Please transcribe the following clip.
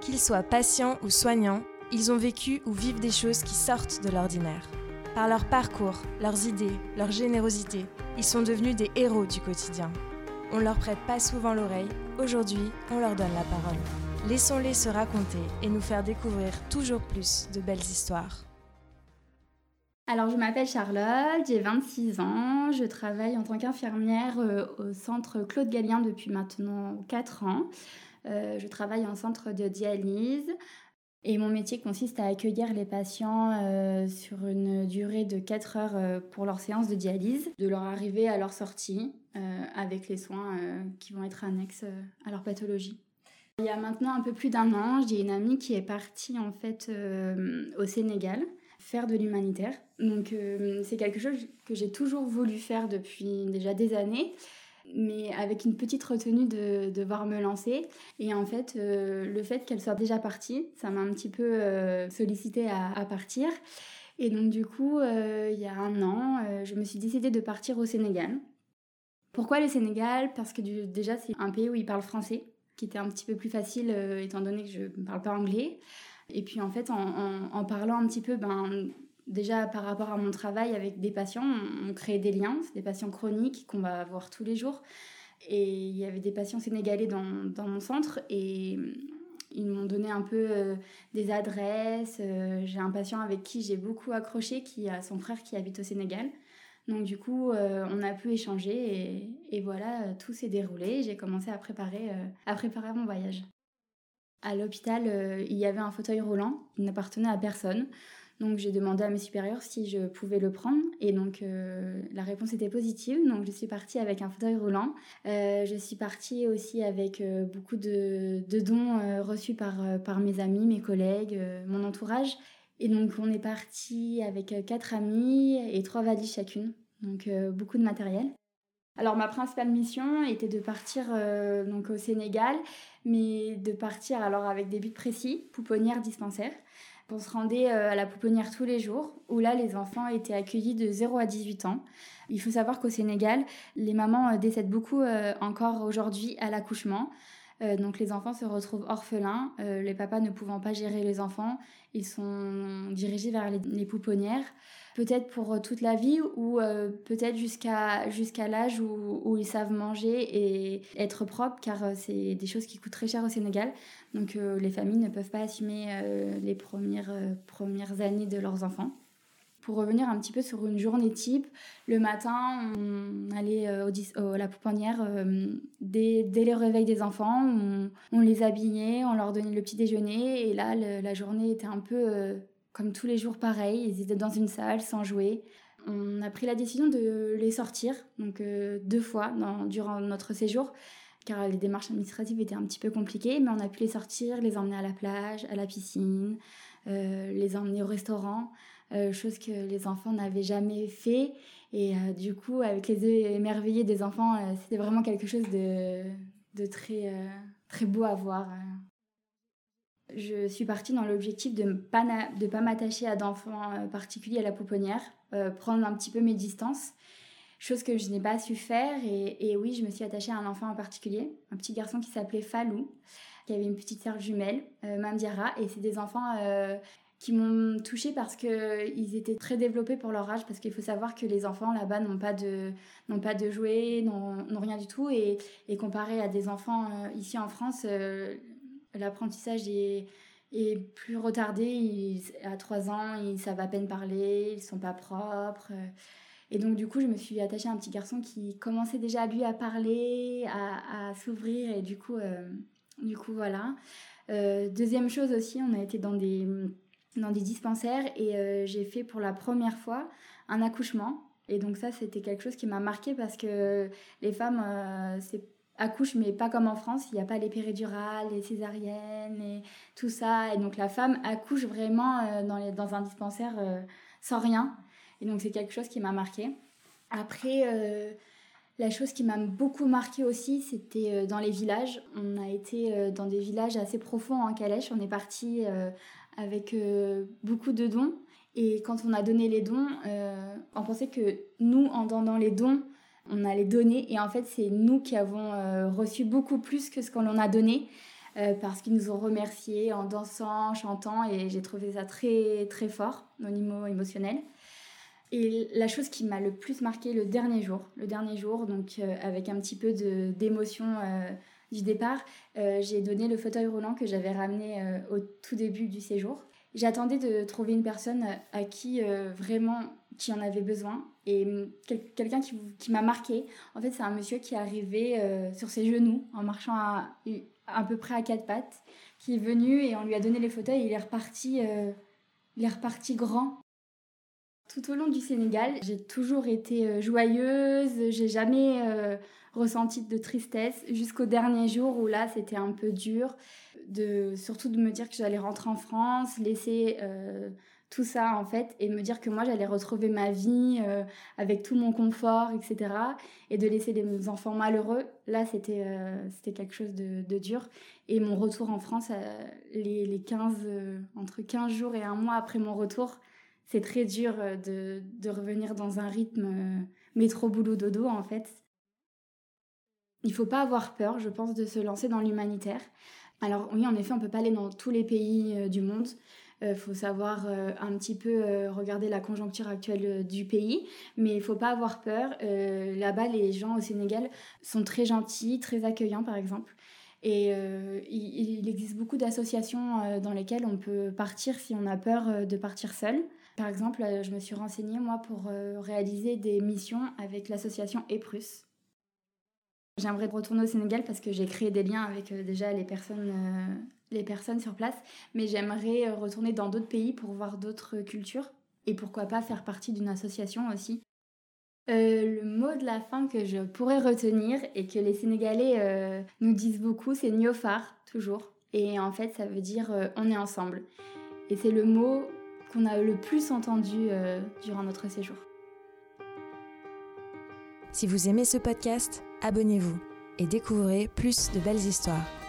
Qu'ils soient patients ou soignants, ils ont vécu ou vivent des choses qui sortent de l'ordinaire. Par leur parcours, leurs idées, leur générosité, ils sont devenus des héros du quotidien. On leur prête pas souvent l'oreille, aujourd'hui on leur donne la parole. Laissons-les se raconter et nous faire découvrir toujours plus de belles histoires. Alors, je m'appelle Charlotte, j'ai 26 ans, je travaille en tant qu'infirmière euh, au centre Claude Gallien depuis maintenant 4 ans. Euh, je travaille en centre de dialyse et mon métier consiste à accueillir les patients euh, sur une durée de 4 heures pour leur séance de dialyse, de leur arrivée à leur sortie avec les soins qui vont être annexes à leur pathologie. Il y a maintenant un peu plus d'un an, j'ai une amie qui est partie en fait au Sénégal faire de l'humanitaire. Donc euh, c'est quelque chose que j'ai toujours voulu faire depuis déjà des années, mais avec une petite retenue de devoir me lancer. Et en fait, euh, le fait qu'elle soit déjà partie, ça m'a un petit peu euh, sollicité à, partir. Et donc du coup, il y a un an, je me suis décidée de partir au Sénégal. Pourquoi le Sénégal? Parce que déjà c'est un pays où ils parlent français, qui était un petit peu plus facile étant donné que je ne parle pas anglais. Et puis en fait, en, parlant un petit peu, ben, déjà par rapport à mon travail avec des patients, on, crée des liens. Des patients chroniques qu'on va voir tous les jours. Et il y avait des patients sénégalais dans, dans mon centre et ils m'ont donné un peu euh, des adresses. Euh, j'ai un patient avec qui j'ai beaucoup accroché, qui a son frère qui habite au Sénégal. Donc du coup, euh, on a pu échanger et, voilà, tout s'est déroulé. J'ai commencé à préparer, à préparer mon voyage. À l'hôpital, il y avait un fauteuil roulant, il n'appartenait à personne. Donc j'ai demandé à mes supérieurs si je pouvais le prendre et donc euh, la réponse était positive. Donc je suis partie avec un fauteuil roulant. Euh, je suis partie aussi avec beaucoup de, dons reçus par, par mes amis, mes collègues, mon entourage. Et donc on est parti avec quatre amis et trois valises chacune. Donc beaucoup de matériel. Alors ma principale mission était de partir euh, donc au Sénégal, mais de partir alors avec des buts précis, pouponnière, dispensaire. On se rendait euh, à la pouponnière tous les jours, où là les enfants étaient accueillis de 0 à 18 ans. Il faut savoir qu'au Sénégal, les mamans euh, décèdent beaucoup encore aujourd'hui à l'accouchement. Donc les enfants se retrouvent orphelins, les papas ne pouvant pas gérer les enfants, ils sont dirigés vers les pouponnières peut-être pour euh, toute la vie ou euh, peut-être jusqu'à l'âge où, où, ils savent manger et être propres car euh, c'est des choses qui coûtent très cher au Sénégal. Donc les familles ne peuvent pas assumer les premières, premières années de leurs enfants. Pour revenir un petit peu sur une journée type, le matin, on allait au, à la pouponnière dès, dès, le réveil des enfants, on, les habillait, on leur donnait le petit déjeuner. Et là, la journée était un peu comme tous les jours pareil, ils étaient dans une salle sans jouer. On a pris la décision de les sortir, donc euh, deux fois durant notre séjour, car les démarches administratives étaient un petit peu compliquées, mais on a pu les sortir, les emmener à la plage, à la piscine, euh, les emmener au restaurant, euh, chose que les enfants n'avaient jamais fait. Et du coup, avec les yeux émerveillés des enfants, c'était vraiment quelque chose de, de très, très beau à voir. Je suis partie dans l'objectif de ne pas, de pas m'attacher à d'enfants euh, particuliers à la pouponnière, euh, prendre un petit peu mes distances, chose que je n'ai pas su faire. Et, oui, je me suis attachée à un enfant en particulier, un petit garçon qui s'appelait Falou, qui avait une petite sœur jumelle, euh, Mandiara. Et c'est des enfants qui m'ont touchée parce qu'ils étaient très développés pour leur âge, parce qu'il faut savoir que les enfants là-bas n'ont pas de, n'ont pas de jouets, n'ont, rien du tout. Et, et, comparé à des enfants ici en France, l'apprentissage est, est, plus retardé. à 3 ans, ils savent à peine parler, ils sont pas propres. Et donc, du coup, je me suis attachée à un petit garçon qui commençait déjà, lui, à parler, à, s'ouvrir. Et du coup, euh, du coup voilà. Euh, deuxième chose aussi, on a été dans des, dans des dispensaires et euh, j'ai fait pour la première fois un accouchement. Et donc ça, c'était quelque chose qui m'a marqué parce que les femmes, c'est accouche, mais pas comme en France. Il n'y a pas les péridurales, les césariennes et tout ça. Et donc la femme accouche vraiment euh, dans, les, dans un dispensaire euh, sans rien. Et donc c'est quelque chose qui m'a marqué. Après, euh, la chose qui m'a beaucoup marqué aussi, c'était dans les villages. On a été dans des villages assez profonds en Calèche. On est parti avec beaucoup de dons. Et quand on a donné les dons, on pensait que nous, en donnant les dons, on allait donner et en fait c'est nous qui avons euh, reçu beaucoup plus que ce qu'on en a donné parce qu'ils nous ont remerciés en dansant, chantant, et j'ai trouvé ça très très fort au niveau émotionnel. Et la chose qui m'a le plus marqué le dernier jour, le dernier jour, donc avec un petit peu d'émotion du départ, j'ai donné le fauteuil roulant que j'avais ramené au tout début du séjour. J'attendais de trouver une personne à qui vraiment qui en avait besoin et quelqu'un qui, qui m'a marqué. En fait, c'est un monsieur qui est arrivé sur ses genoux en marchant à, à peu près à quatre pattes, qui est venu et on lui a donné les fauteuils et il est reparti, il est reparti grand. Tout au long du Sénégal, j'ai toujours été joyeuse, j'ai jamais ressenti de tristesse jusqu'au dernier jour où là c'était un peu dur, surtout de me dire que j'allais rentrer en France, laisser euh, tout ça en fait et me dire que moi j'allais retrouver ma vie euh, avec tout mon confort, etc. Et de laisser des enfants malheureux, là c'était euh, quelque chose de, dur. Et mon retour en France, les, les 15, entre 15 jours et un mois après mon retour, c'est très dur de, de revenir dans un rythme métro boulot dodo en fait il faut pas avoir peur, je pense, de se lancer dans l'humanitaire. Alors oui, en effet, on peut pas aller dans tous les pays euh, du monde. Il euh, faut savoir euh, un petit peu regarder la conjoncture actuelle du pays, mais il faut pas avoir peur. Là-bas, les gens au Sénégal sont très gentils, très accueillants, par exemple. Et il, existe beaucoup d'associations dans lesquelles on peut partir si on a peur de partir seul. Par exemple, je me suis renseignée, moi, pour réaliser des missions avec l'association EPRUS. J'aimerais retourner au Sénégal parce que j'ai créé des liens avec euh, déjà les personnes, euh, les personnes sur place, mais j'aimerais euh, retourner dans d'autres pays pour voir d'autres cultures et pourquoi pas faire partie d'une association aussi. le mot de la fin que je pourrais retenir et que les Sénégalais nous disent beaucoup, c'est Niofar, toujours. Et en fait, ça veut dire on est ensemble. Et c'est le mot qu'on a le plus entendu durant notre séjour. Si vous aimez ce podcast, abonnez-vous et découvrez plus de belles histoires.